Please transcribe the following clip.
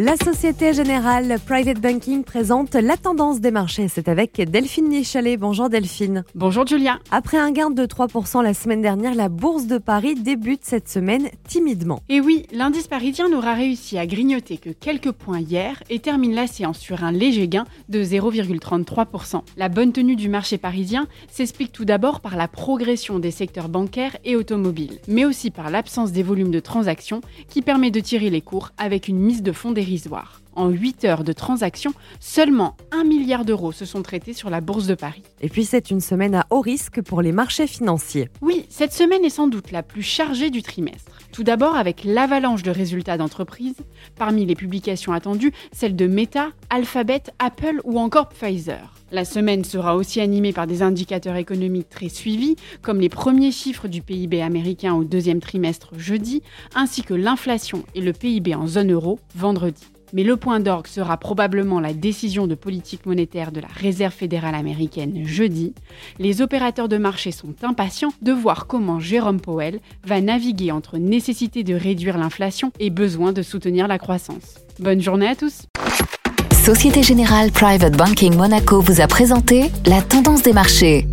La Société Générale Private Banking présente la tendance des marchés. C'est avec Delphine Nichalet. Bonjour Delphine. Bonjour Julia. Après un gain de 3% la semaine dernière, la bourse de Paris débute cette semaine timidement. Et oui, l'indice parisien n'aura réussi à grignoter que quelques points hier et termine la séance sur un léger gain de 0,33%. La bonne tenue du marché parisien s'explique tout d'abord par la progression des secteurs bancaires et automobiles, mais aussi par l'absence des volumes de transactions qui permet de tirer les cours avec une mise de fonds dérisoire en 8 heures de transactions, seulement 1 milliard d'euros se sont traités sur la Bourse de Paris. Et puis c'est une semaine à haut risque pour les marchés financiers. Oui, cette semaine est sans doute la plus chargée du trimestre. Tout d'abord avec l'avalanche de résultats d'entreprises, parmi les publications attendues, celles de Meta, Alphabet, Apple ou encore Pfizer. La semaine sera aussi animée par des indicateurs économiques très suivis, comme les premiers chiffres du PIB américain au deuxième trimestre jeudi, ainsi que l'inflation et le PIB en zone euro vendredi. Mais le point d'orgue sera probablement la décision de politique monétaire de la Réserve fédérale américaine jeudi. Les opérateurs de marché sont impatients de voir comment Jérôme Powell va naviguer entre nécessité de réduire l'inflation et besoin de soutenir la croissance. Bonne journée à tous Société Générale Private Banking Monaco vous a présenté la tendance des marchés.